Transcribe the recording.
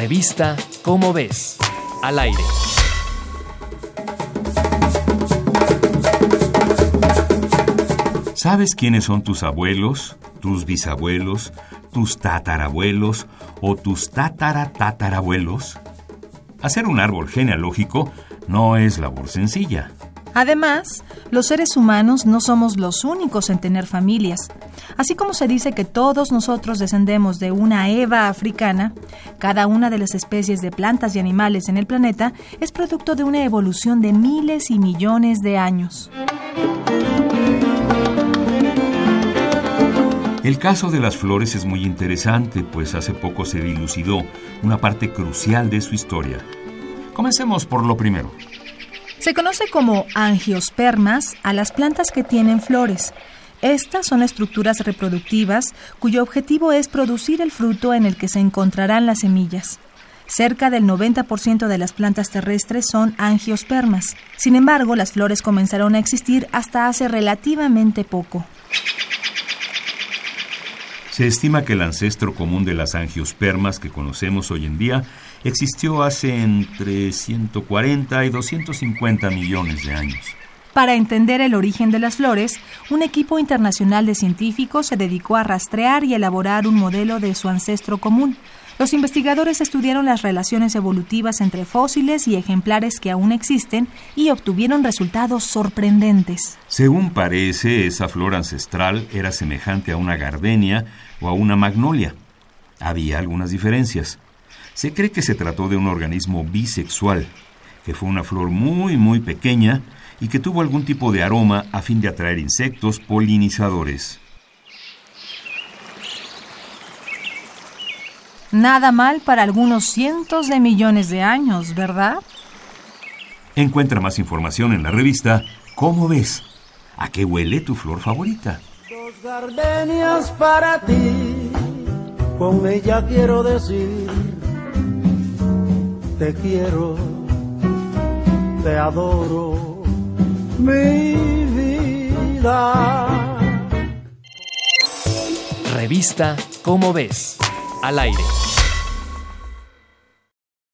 Revista Cómo ves, al aire. ¿Sabes quiénes son tus abuelos, tus bisabuelos, tus tatarabuelos o tus tataratatarabuelos? Hacer un árbol genealógico no es labor sencilla. Además, los seres humanos no somos los únicos en tener familias. Así como se dice que todos nosotros descendemos de una Eva africana, cada una de las especies de plantas y animales en el planeta es producto de una evolución de miles y millones de años. El caso de las flores es muy interesante, pues hace poco se dilucidó una parte crucial de su historia. Comencemos por lo primero. Se conoce como angiospermas a las plantas que tienen flores. Estas son estructuras reproductivas cuyo objetivo es producir el fruto en el que se encontrarán las semillas. Cerca del 90% de las plantas terrestres son angiospermas. Sin embargo, las flores comenzaron a existir hasta hace relativamente poco. Se estima que el ancestro común de las angiospermas que conocemos hoy en día existió hace entre 140 y 250 millones de años. Para entender el origen de las flores, un equipo internacional de científicos se dedicó a rastrear y elaborar un modelo de su ancestro común. Los investigadores estudiaron las relaciones evolutivas entre fósiles y ejemplares que aún existen y obtuvieron resultados sorprendentes. Según parece, esa flor ancestral era semejante a una gardenia o a una magnolia. Había algunas diferencias. Se cree que se trató de un organismo bisexual, que fue una flor muy muy pequeña y que tuvo algún tipo de aroma a fin de atraer insectos polinizadores. Nada mal para algunos cientos de millones de años, ¿verdad? Encuentra más información en la revista ¿Cómo ves? ¿A qué huele tu flor favorita? Dos gardenias para ti, con ella quiero decir, te quiero, te adoro, mi vida. Revista Cómo ves, al aire.